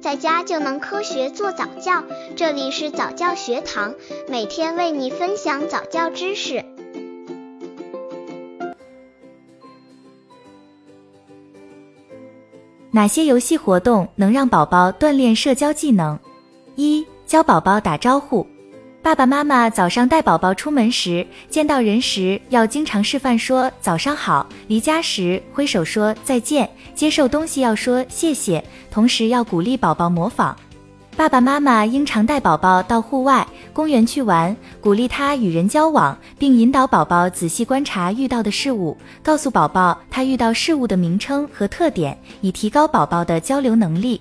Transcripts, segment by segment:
在家就能科学做早教。这里是早教学堂，每天为你分享早教知识。哪些游戏活动能让宝宝锻炼社交技能？一、教宝宝打招呼。爸爸妈妈早上带宝宝出门时，见到人时要经常示范说早上好；离家时挥手说再见；接受东西要说谢谢，同时要鼓励宝宝模仿。爸爸妈妈应常带宝宝到户外、公园去玩，鼓励他与人交往，并引导宝宝仔细观察遇到的事物，告诉宝宝他遇到事物的名称和特点，以提高宝宝的交流能力。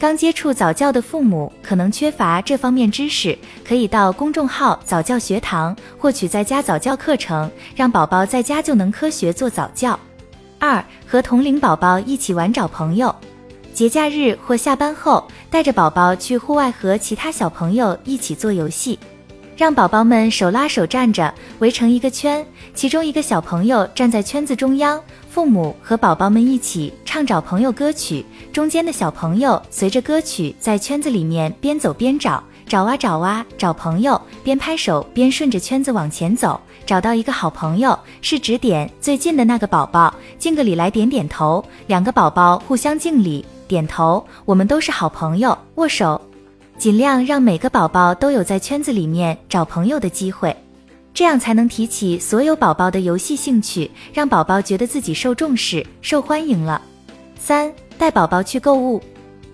刚接触早教的父母可能缺乏这方面知识，可以到公众号早教学堂获取在家早教课程，让宝宝在家就能科学做早教。二、和同龄宝宝一起玩找朋友，节假日或下班后，带着宝宝去户外和其他小朋友一起做游戏。让宝宝们手拉手站着，围成一个圈，其中一个小朋友站在圈子中央，父母和宝宝们一起唱找朋友歌曲，中间的小朋友随着歌曲在圈子里面边走边找，找啊找啊找朋友，边拍手边顺着圈子往前走，找到一个好朋友是指点最近的那个宝宝，敬个礼来点点头，两个宝宝互相敬礼点头，我们都是好朋友，握手。尽量让每个宝宝都有在圈子里面找朋友的机会，这样才能提起所有宝宝的游戏兴趣，让宝宝觉得自己受重视、受欢迎了。三、带宝宝去购物，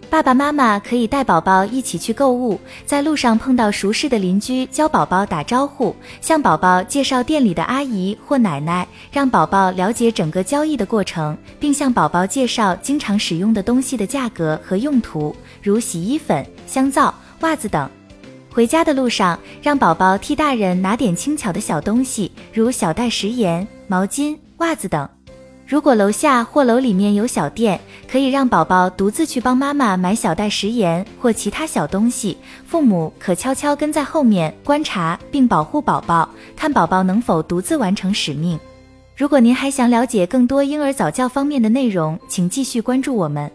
爸爸妈妈可以带宝宝一起去购物，在路上碰到熟识的邻居，教宝宝打招呼，向宝宝介绍店里的阿姨或奶奶，让宝宝了解整个交易的过程，并向宝宝介绍经常使用的东西的价格和用途。如洗衣粉、香皂、袜子等。回家的路上，让宝宝替大人拿点轻巧的小东西，如小袋食盐、毛巾、袜子等。如果楼下或楼里面有小店，可以让宝宝独自去帮妈妈买小袋食盐或其他小东西，父母可悄悄跟在后面观察并保护宝宝，看宝宝能否独自完成使命。如果您还想了解更多婴儿早教方面的内容，请继续关注我们。